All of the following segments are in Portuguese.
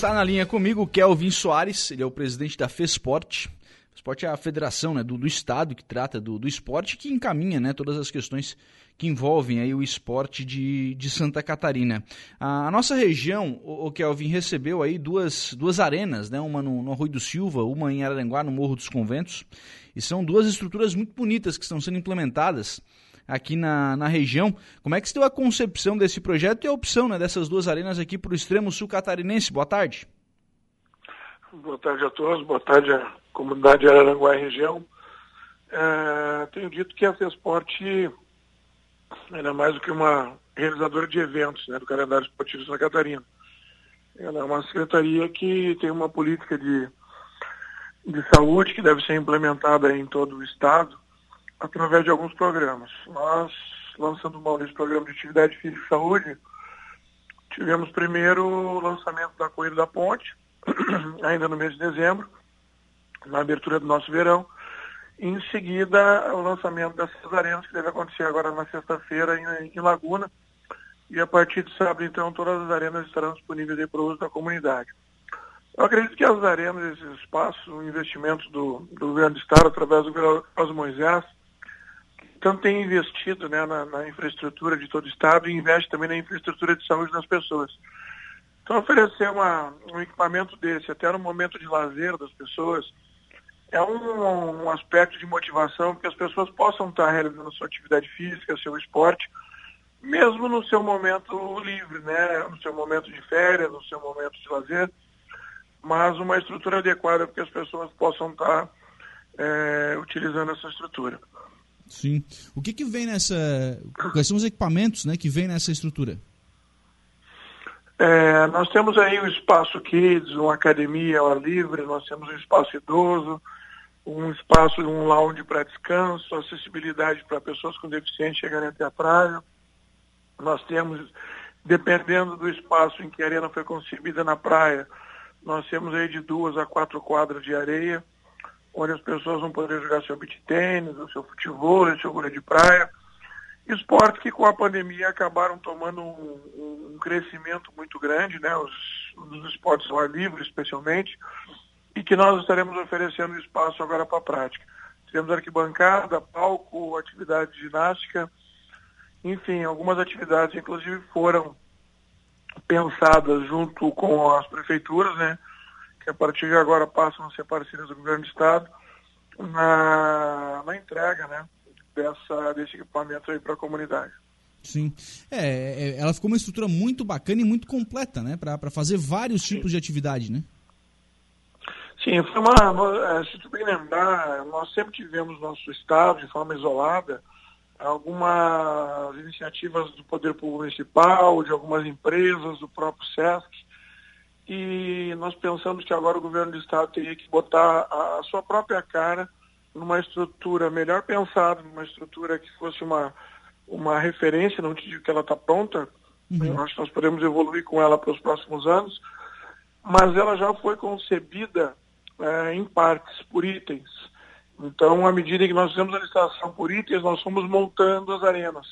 Está na linha comigo o Kelvin Soares, ele é o presidente da FESPORT. FESPORT é a federação né, do, do, Estado que trata do, do esporte que encaminha né, todas as questões que envolvem aí o esporte de, de Santa Catarina. A, a nossa região, o, o, Kelvin, recebeu aí duas, duas arenas, né, uma no, no Arroio do Silva, uma em Araranguá, no Morro dos Conventos, e são duas estruturas muito bonitas que estão sendo implementadas aqui na, na região. Como é que se deu a concepção desse projeto e a opção né, dessas duas arenas aqui para o extremo sul catarinense? Boa tarde. Boa tarde a todos, boa tarde à comunidade de Araranguá e região. É, tenho dito que a FESPORT era mais do que uma realizadora de eventos né, do calendário esportivo de Santa Catarina. Ela é uma secretaria que tem uma política de, de saúde que deve ser implementada em todo o estado através de alguns programas. Nós, lançando mão desse programa de atividade física e saúde, tivemos primeiro o lançamento da Corrida da Ponte, ainda no mês de dezembro, na abertura do nosso verão. Em seguida, o lançamento das arenas, que deve acontecer agora na sexta-feira em, em, Laguna. E a partir de sábado, então, todas as arenas estarão disponíveis para o uso da comunidade. Eu acredito que as arenas, esses espaços, o investimento do, do governo do Estado, através do governo Moisés, tanto tem investido né, na, na, infraestrutura de todo o Estado e investe também na infraestrutura de saúde das pessoas. Então, oferecer uma, um equipamento desse, até no momento de lazer das pessoas, é um, um aspecto de motivação que as pessoas possam estar realizando sua atividade física, seu esporte, mesmo no seu momento livre, né? no seu momento de férias, no seu momento de lazer, mas uma estrutura adequada para que as pessoas possam estar é, utilizando essa estrutura. Sim. O que, que vem nessa. Quais são os equipamentos né, que vem nessa estrutura? É, nós temos aí o espaço Kids, uma academia ao ar livre, nós temos um espaço idoso, um espaço, um lounge para descanso, acessibilidade para pessoas com deficiência chegarem até a praia. Nós temos, dependendo do espaço em que a arena foi concebida na praia, nós temos aí de duas a quatro quadras de areia onde as pessoas vão poder jogar seu beat tênis, o seu futebol, o seu vôlei de praia. Esportes que com a pandemia acabaram tomando um, um crescimento muito grande, né? Os, os esportes ao ar livre, especialmente, e que nós estaremos oferecendo espaço agora para a prática. Temos arquibancada, palco, atividade de ginástica, enfim, algumas atividades, inclusive, foram pensadas junto com as prefeituras, né? Que a partir de agora passam a ser parceiras do governo do Estado, na, na entrega né, dessa, desse equipamento aí para a comunidade. Sim. É, é, ela ficou uma estrutura muito bacana e muito completa, né? Para fazer vários Sim. tipos de atividade, né? Sim, foi uma. É, se tu bem lembrar, nós sempre tivemos no nosso estado, de forma isolada, algumas iniciativas do Poder Público Municipal, de algumas empresas, do próprio SESC, e nós pensamos que agora o governo do estado teria que botar a, sua própria cara numa estrutura melhor pensada, numa estrutura que fosse uma, uma referência, não te digo que ela está pronta, uhum. eu acho que nós podemos evoluir com ela para os próximos anos, mas ela já foi concebida é, em partes, por itens. Então, à medida que nós fizemos a licitação por itens, nós fomos montando as arenas.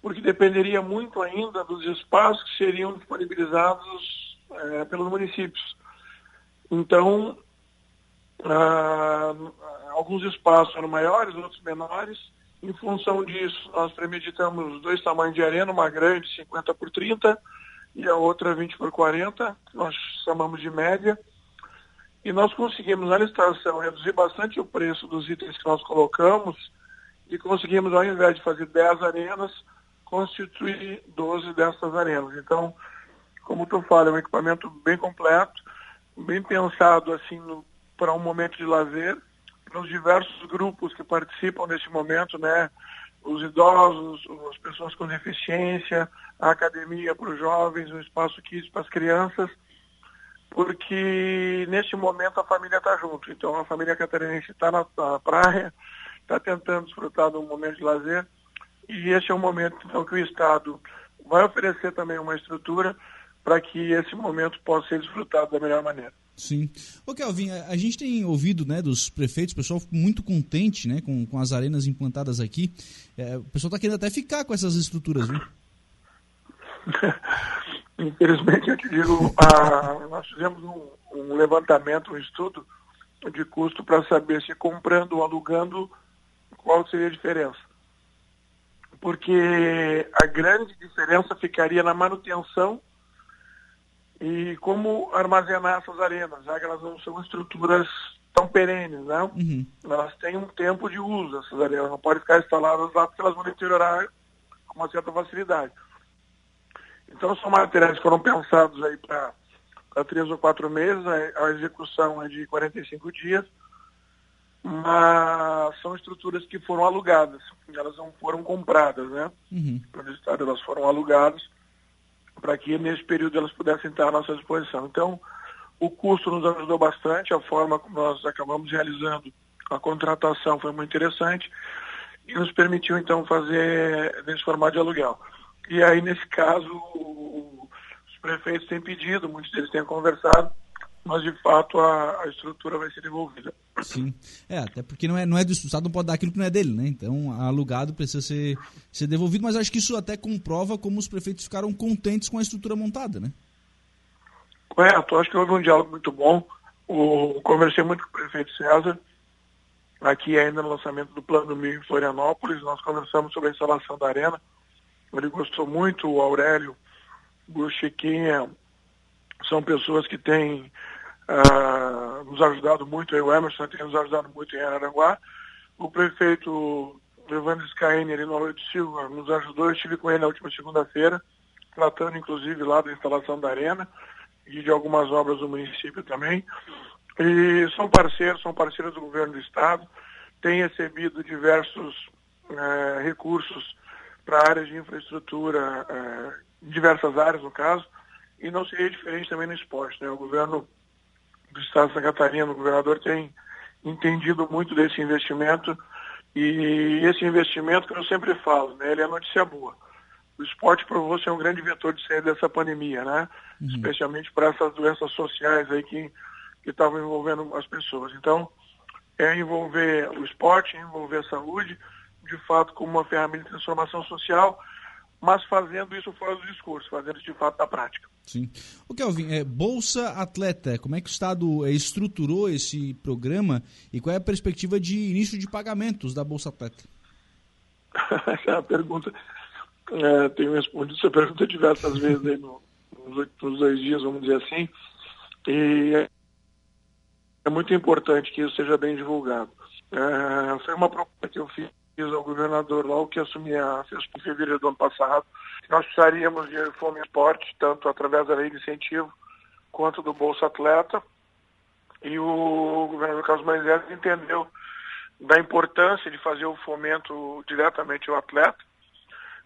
Porque dependeria muito ainda dos espaços que seriam disponibilizados é, pelos municípios. Então, ah, alguns espaços eram maiores, outros menores. Em função disso, nós premeditamos dois tamanhos de arena, uma grande, 50 por 30, e a outra 20 por 40, nós chamamos de média. E nós conseguimos, na licitação, reduzir bastante o preço dos itens que nós colocamos e conseguimos, ao invés de fazer 10 arenas, constituir 12 dessas arenas. Então, como tu fala, é um equipamento bem completo, bem pensado assim para um momento de lazer, para os diversos grupos que participam desse momento, né? Os idosos, as pessoas com deficiência, a academia para os jovens, o espaço kids para as crianças, porque nesse momento a família está junto. Então a família catarinense está na, na praia, está tentando desfrutar de um momento de lazer, e esse é um momento então, que o Estado vai oferecer também uma estrutura para que esse momento possa ser desfrutado da melhor maneira. Sim. Ô Kelvin, a, a, gente tem ouvido né, dos prefeitos, o pessoal muito contente né, com, com as arenas implantadas aqui. É, o pessoal está querendo até ficar com essas estruturas, viu? Infelizmente, eu te digo, a, nós fizemos um, um, levantamento, um estudo de custo para saber se comprando ou alugando, qual seria a diferença. Porque a grande diferença ficaria na manutenção e como armazenar essas arenas, já que elas não são estruturas tão perenes, né? Uhum. Elas têm um tempo de uso, essas arenas, não podem ficar instaladas lá porque elas vão deteriorar com uma certa facilidade. Então são materiais que foram pensados aí para três ou quatro meses, a, a execução é de 45 dias, mas são estruturas que foram alugadas, elas não foram compradas, né? Uhum. Pelo Estado, elas foram alugadas para que nesse período elas pudessem estar à nossa disposição. Então, o custo nos ajudou bastante, a forma como nós acabamos realizando a contratação foi muito interessante e nos permitiu então fazer nesse formato de aluguel. E aí, nesse caso, os prefeitos têm pedido, muitos deles têm conversado, mas de fato a, a, estrutura vai ser devolvida. Sim, é, até porque não é, não é do Estado, não pode dar aquilo que não é dele, né? Então, alugado precisa ser, ser devolvido, mas acho que isso até comprova como os prefeitos ficaram contentes com a estrutura montada, né? Correto, acho que houve um diálogo muito bom. O, conversei muito com o prefeito César, aqui ainda no lançamento do Plano Mil em Florianópolis, nós conversamos sobre a instalação da arena. Ele gostou muito, o Aurélio, o Chiquinha, são pessoas que têm uh, nos ajudado muito, o Emerson tem nos ajudado muito em Araranguá. O prefeito Evandro Scaini, ali no de Silva, nos ajudou, eu estive com ele na última segunda-feira, tratando inclusive lá da instalação da arena e de algumas obras do município também. E são parceiros, são parceiros do governo do estado, têm recebido diversos eh, recursos para áreas de infraestrutura, eh, diversas áreas no caso, e não seria diferente também no esporte. Né? O governo do estado de Santa Catarina, o governador tem entendido muito desse investimento e esse investimento que eu sempre falo, né, ele é notícia boa. O esporte provou ser um grande vetor de sair dessa pandemia, né? Uhum. Especialmente para essas doenças sociais aí que que estavam envolvendo as pessoas. Então, é envolver o esporte, envolver a saúde, de fato, como uma ferramenta de transformação social, mas fazendo isso fora do discurso, fazendo isso de fato na prática. Sim. O Kelvin, é, Bolsa Atleta, como é que o Estado é, estruturou esse programa e qual é a perspectiva de início de pagamentos da Bolsa Atleta? Essa é a pergunta. É, tenho respondido essa pergunta diversas vezes aí no, nos últimos dois dias, vamos dizer assim. E é muito importante que isso seja bem divulgado. É, foi uma proposta que eu fiz ao governador logo que assumi a FESP em fevereiro do ano passado. Nós precisaríamos de fome esporte, tanto através da lei de incentivo quanto do Bolsa Atleta. E o governador Carlos Moisés entendeu da importância de fazer o fomento diretamente ao atleta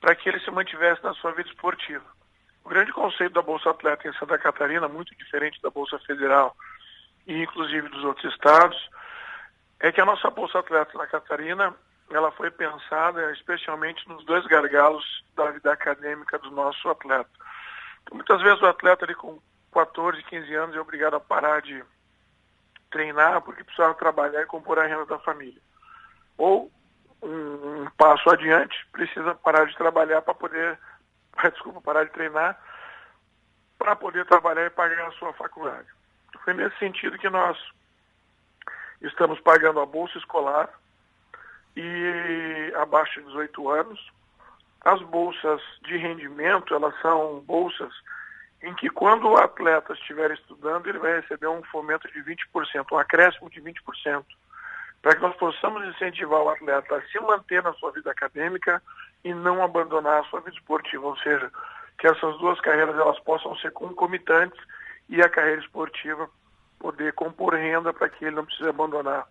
para que ele se mantivesse na sua vida esportiva. O grande conceito da Bolsa Atleta em Santa Catarina, muito diferente da Bolsa Federal, e inclusive dos outros estados, é que a nossa Bolsa Atleta na Catarina, ela foi pensada especialmente nos dois gargalos da vida acadêmica do nosso atleta. Então, muitas vezes o atleta ali com 14, 15 anos é obrigado a parar de treinar porque precisava trabalhar e compor a renda da família. Ou um, um passo adiante, precisa parar de trabalhar para poder, desculpa, parar de treinar para poder trabalhar e pagar a sua faculdade. Foi nesse sentido que nós estamos pagando a bolsa escolar e abaixo de 18 anos. As bolsas de rendimento, elas são bolsas em que quando o atleta estiver estudando, ele vai receber um fomento de 20%, um acréscimo de 20%, para que nós possamos incentivar o atleta a se manter na sua vida acadêmica e não abandonar a sua vida esportiva, ou seja, que essas duas carreiras elas possam ser concomitantes e a carreira esportiva poder compor renda para que ele não precise abandonar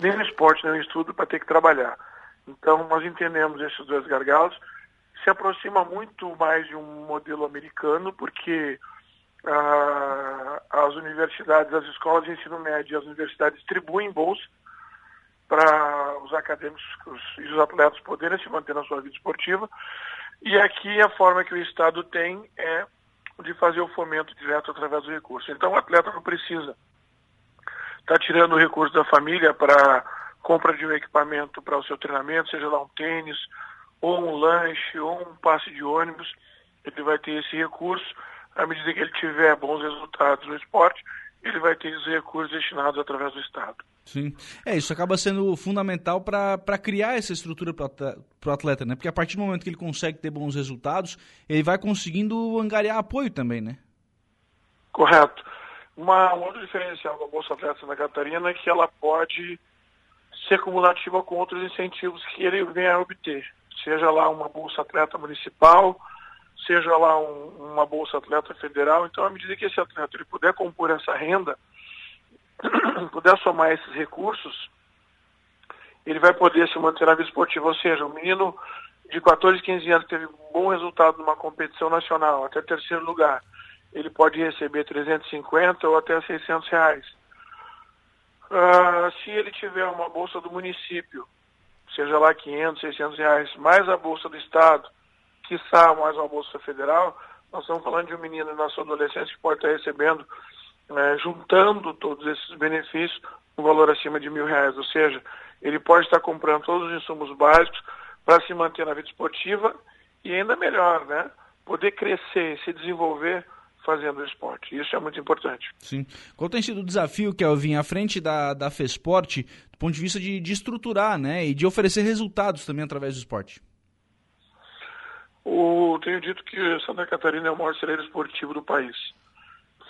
nem no esporte, nem no estudo para ter que trabalhar. Então, nós entendemos esses dois gargalos. Se aproxima muito mais de um modelo americano, porque ah, as universidades, as escolas de ensino médio e as universidades distribuem bolsa para os acadêmicos e os atletas poderem se manter na sua vida esportiva. E aqui a forma que o Estado tem é de fazer o fomento direto através do recurso. Então o atleta não precisa estar tá tirando o recurso da família para compra de um equipamento para o seu treinamento, seja lá um tênis, ou um lanche, ou um passe de ônibus. ele vai ter esse recurso, à medida que ele tiver bons resultados no esporte, ele vai ter os recursos destinados através do Estado. Sim. É, isso acaba sendo fundamental para criar essa estrutura para o atleta, né? Porque a partir do momento que ele consegue ter bons resultados, ele vai conseguindo angariar apoio também, né? Correto. Uma, um outro diferencial da Bolsa Atleta Santa Catarina é que ela pode ser cumulativa com outros incentivos que ele venha a obter. Seja lá uma Bolsa Atleta Municipal, seja lá um, uma Bolsa Atleta Federal. Então, à medida que esse atleta ele puder compor essa renda, puder somar esses recursos, ele vai poder se manter na vida esportiva. Ou seja, o menino de 14, 15 anos teve um bom resultado numa competição nacional, até terceiro lugar, ele pode receber 350 ou até 600 reais. Uh, se ele tiver uma bolsa do município, seja lá 500, 600 reais, mais a bolsa do estado, quiçá mais uma bolsa federal, nós estamos falando de um menino na sua adolescência que pode estar recebendo é, juntando todos esses benefícios, um valor acima de mil reais. Ou seja, ele pode estar comprando todos os insumos básicos para se manter na vida esportiva e ainda melhor, né? Poder crescer, se desenvolver fazendo esporte. Isso é muito importante. Sim. Qual tem sido o desafio, Kelvin, à frente da, da FESPORT, do ponto de vista de, de estruturar né, e de oferecer resultados também através do esporte? O, tenho dito que Santa Catarina é o maior celeiro esportivo do país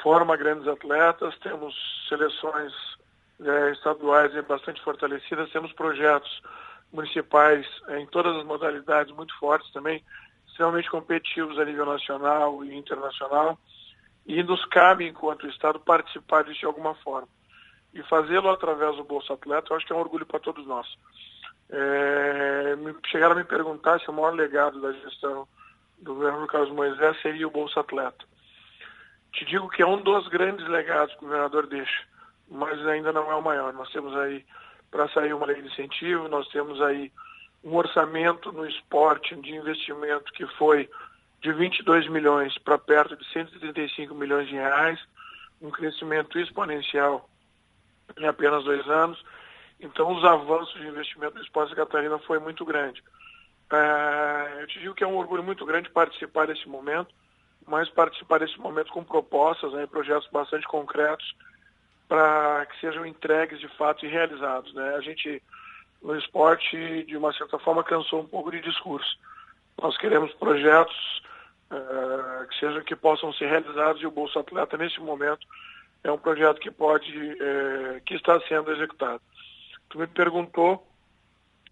forma grandes atletas, temos seleções é, estaduais bastante fortalecidas, temos projetos municipais é, em todas as modalidades muito fortes também, extremamente competitivos a nível nacional e internacional, e nos cabe, enquanto Estado, participar disso de alguma forma. E fazê-lo através do Bolsa Atleta, eu acho que é um orgulho para todos nós. É, chegaram a me perguntar se o maior legado da gestão do governo Carlos Moisés seria o Bolsa Atleta. Te digo que é um dos grandes legados que o governador deixa, mas ainda não é o maior. Nós temos aí, para sair uma lei de incentivo, nós temos aí um orçamento no esporte de investimento que foi de 22 milhões para perto de 135 milhões de reais, um crescimento exponencial em apenas dois anos. Então, os avanços de investimento no esporte Catarina foi muito grande. É, eu te digo que é um orgulho muito grande participar desse momento mas participar desse momento com propostas, né, projetos bastante concretos para que sejam entregues de fato e realizados. Né? A gente, no esporte, de uma certa forma, cansou um pouco de discurso. Nós queremos projetos uh, que sejam que possam ser realizados e o Bolsa Atleta, nesse momento, é um projeto que pode, uh, que está sendo executado. Tu me perguntou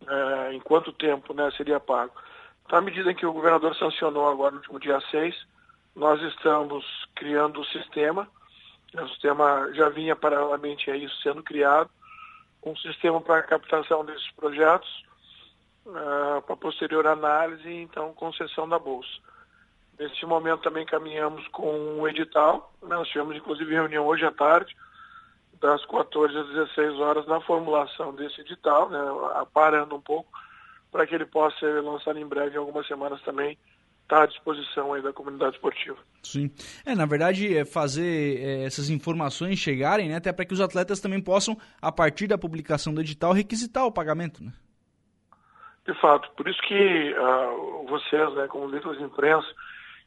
uh, em quanto tempo né, seria pago. Então, à medida que o governador sancionou agora no último dia 6, nós estamos criando o sistema, o sistema já vinha paralelamente a isso sendo criado, um sistema para a captação desses projetos, uh, para posterior análise e então concessão da bolsa. Nesse momento também caminhamos com um edital, né? nós tivemos inclusive reunião hoje à tarde, das 14 às 16 horas, na formulação desse edital, né? parando um pouco, para que ele possa ser lançado em breve, em algumas semanas também, está à disposição aí da comunidade esportiva. Sim. É, na verdade, é fazer é, essas informações chegarem, né, até para que os atletas também possam, a partir da publicação do edital, requisitar o pagamento, né? De fato, por isso que uh, vocês, né, como líderes de imprensa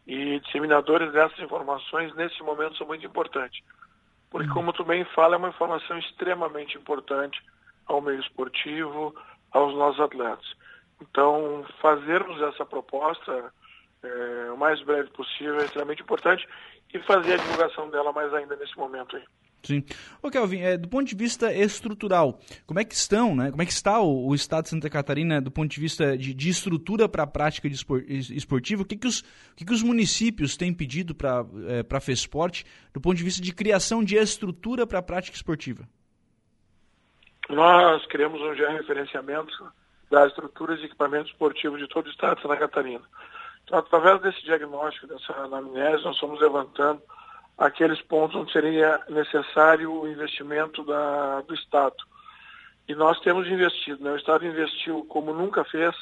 e disseminadores dessas informações, nesse momento são muito importantes. Porque, uhum. como tu bem fala, é uma informação extremamente importante ao meio esportivo, aos nossos atletas. Então, fazermos essa proposta é, o mais breve possível é extremamente importante e fazer a divulgação dela mais ainda nesse momento aí. Sim. Ô Kelvin, é, do ponto de vista estrutural, como é que estão, né? Como é que está o, o estado de Santa Catarina do ponto de vista de, de estrutura para a prática espor, esportiva? O que, que, os, o que, que os municípios têm pedido para é, a FESPORT do ponto de vista de criação de estrutura para a prática esportiva? Nós criamos um referenciamento das estruturas e equipamentos esportivos de todo o estado de Santa Catarina. Então, através desse diagnóstico, dessa anamnese, nós estamos levantando aqueles pontos onde seria necessário o investimento da, do Estado. E nós temos investido, né? o Estado investiu, como nunca fez,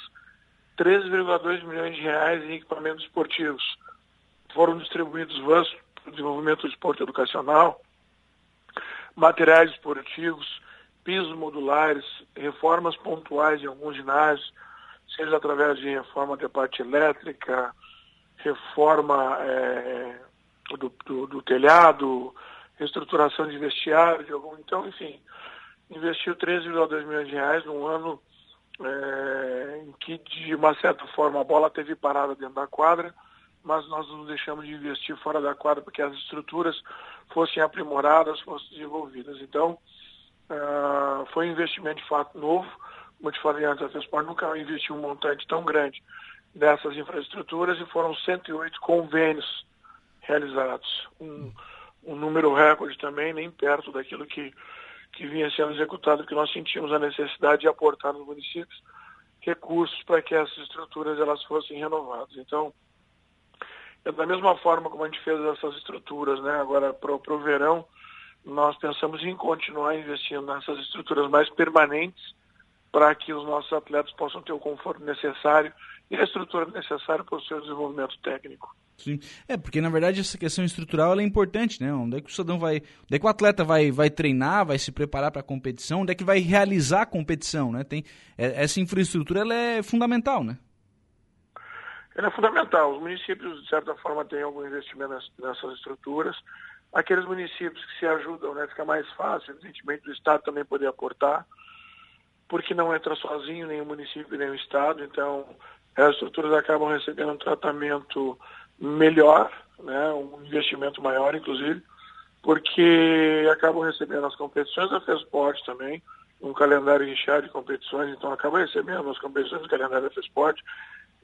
3,2 milhões de reais em equipamentos esportivos. Foram distribuídos vans para o desenvolvimento do esporte educacional, materiais esportivos, pisos modulares, reformas pontuais em alguns ginásios, seja através de reforma da parte elétrica, reforma é, do, do, do, telhado, reestruturação de vestiário, de algum, então, enfim, investiu 13,2 milhões de reais num ano é, em que, de uma certa forma, a bola teve parada dentro da quadra, mas nós não deixamos de investir fora da quadra porque as estruturas fossem aprimoradas, fossem desenvolvidas. Então, uh, foi um investimento de fato novo. Como eu te falei antes, a Transport nunca investiu um montante tão grande nessas infraestruturas e foram 108 convênios realizados. Um, um número recorde também, nem perto daquilo que, que vinha sendo executado, que nós sentimos a necessidade de aportar nos municípios recursos para que essas estruturas elas fossem renovadas. Então, é da mesma forma como a gente fez essas estruturas, né, agora para o verão, nós pensamos em continuar investindo nessas estruturas mais permanentes para que os nossos atletas possam ter o conforto necessário e a estrutura necessária para o seu desenvolvimento técnico. Sim. É, porque na verdade essa questão estrutural é importante, né? Onde é que o cidadão vai. Onde é que o atleta vai, vai treinar, vai se preparar para a competição, onde é que vai realizar a competição, né? Tem, é, essa infraestrutura ela é fundamental, né? Ela é fundamental. Os municípios, de certa forma, têm algum investimento nessas estruturas. Aqueles municípios que se ajudam, né? Fica mais fácil, evidentemente, o Estado também poder aportar, porque não entra sozinho o município nem o Estado, então as estruturas acabam recebendo um tratamento melhor, né, um investimento maior, inclusive, porque acabam recebendo as competições da FESPORT também, um calendário inchado de competições, então acabam recebendo as competições do calendário da FESPORT,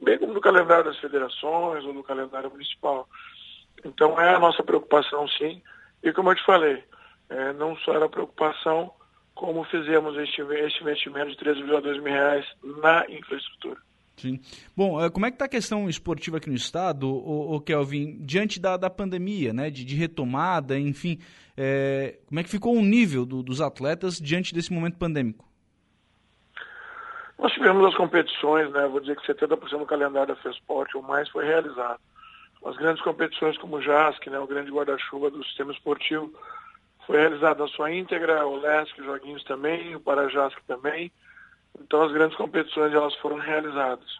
bem como no calendário das federações ou no calendário municipal. Então é a nossa preocupação, sim, e como eu te falei, é, não só era preocupação, como fizemos este, este investimento de 13,2 mil reais na infraestrutura. Sim. Bom, eh, como é que está a questão esportiva aqui no estado, o, o Kelvin, diante da, da pandemia, né, de, de retomada, enfim, é, como é que ficou o nível do, dos atletas diante desse momento pandêmico? Nós tivemos as competições, né, vou dizer que 70% do calendário da FESPORT ou mais foi realizado. As grandes competições como o JASC, né, o grande guarda-chuva do sistema esportivo, foi realizado na sua íntegra, o LESC, Joguinhos também, o Parajasc também, então as grandes competições elas foram realizadas.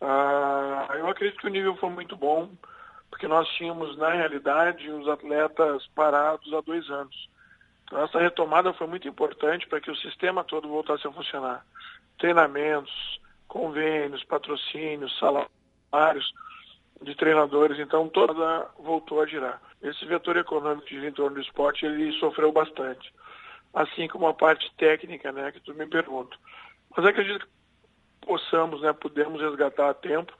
Ah, eu acredito que o nível foi muito bom, porque nós tínhamos, na realidade, os atletas parados há dois anos. Então, essa retomada foi muito importante para que o sistema todo voltasse a funcionar. Treinamentos, convênios, patrocínios, salários de treinadores, então toda voltou a girar. Esse vetor econômico em torno do esporte, ele sofreu bastante assim como a parte técnica, né, que tu me pergunta. Mas acredito que possamos, né, podemos resgatar a tempo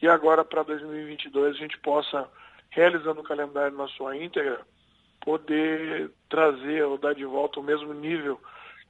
e agora para 2022 a gente possa, realizando o calendário na sua íntegra, poder trazer ou dar de volta o mesmo nível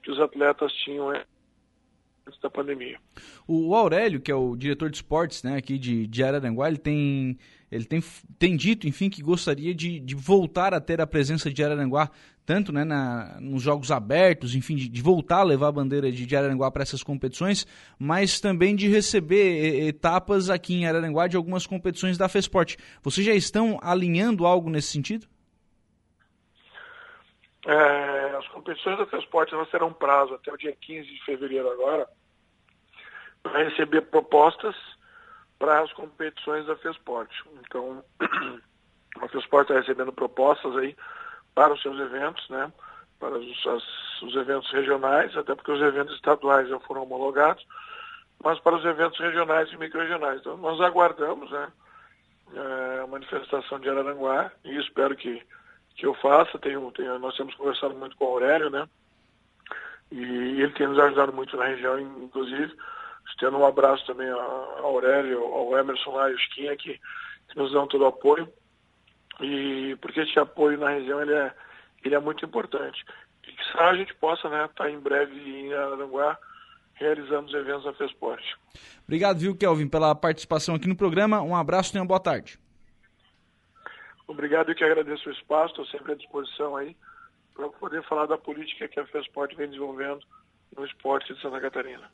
que os atletas tinham antes da pandemia. O Aurélio, que é o diretor de esportes né, aqui de, de Araranguá, ele tem ele tem, tem dito, enfim, que gostaria de, de voltar a ter a presença de Araranguá, tanto né, na, nos jogos abertos, enfim, de, de voltar a levar a bandeira de, de Araranguá para essas competições, mas também de receber etapas aqui em Araranguá de algumas competições da FESPORT. Vocês já estão alinhando algo nesse sentido? É, as competições da FESPORT elas terão prazo até o dia 15 de fevereiro agora para receber propostas para as competições da FESPORT. Então, a FESPORT está recebendo propostas aí para os seus eventos, né? para os, as, os eventos regionais, até porque os eventos estaduais já foram homologados, mas para os eventos regionais e micro-regionais. Então, nós aguardamos né, é, a manifestação de Araranguá e espero que, que eu faça. Tenho, tenho, nós temos conversado muito com o Aurélio, né? E ele tem nos ajudado muito na região, inclusive. Estendo um abraço também ao Aurélio, ao Emerson lá e ao Chiquinha, que, que nos dão todo o apoio. E porque esse apoio na região ele é, ele é muito importante. E que a gente possa estar né, tá em breve em Aranguá realizando os eventos da FESPORT. Obrigado, viu, Kelvin, pela participação aqui no programa. Um abraço e uma boa tarde. Obrigado, eu que agradeço o espaço, estou sempre à disposição aí para poder falar da política que a FESPORT vem desenvolvendo no esporte de Santa Catarina.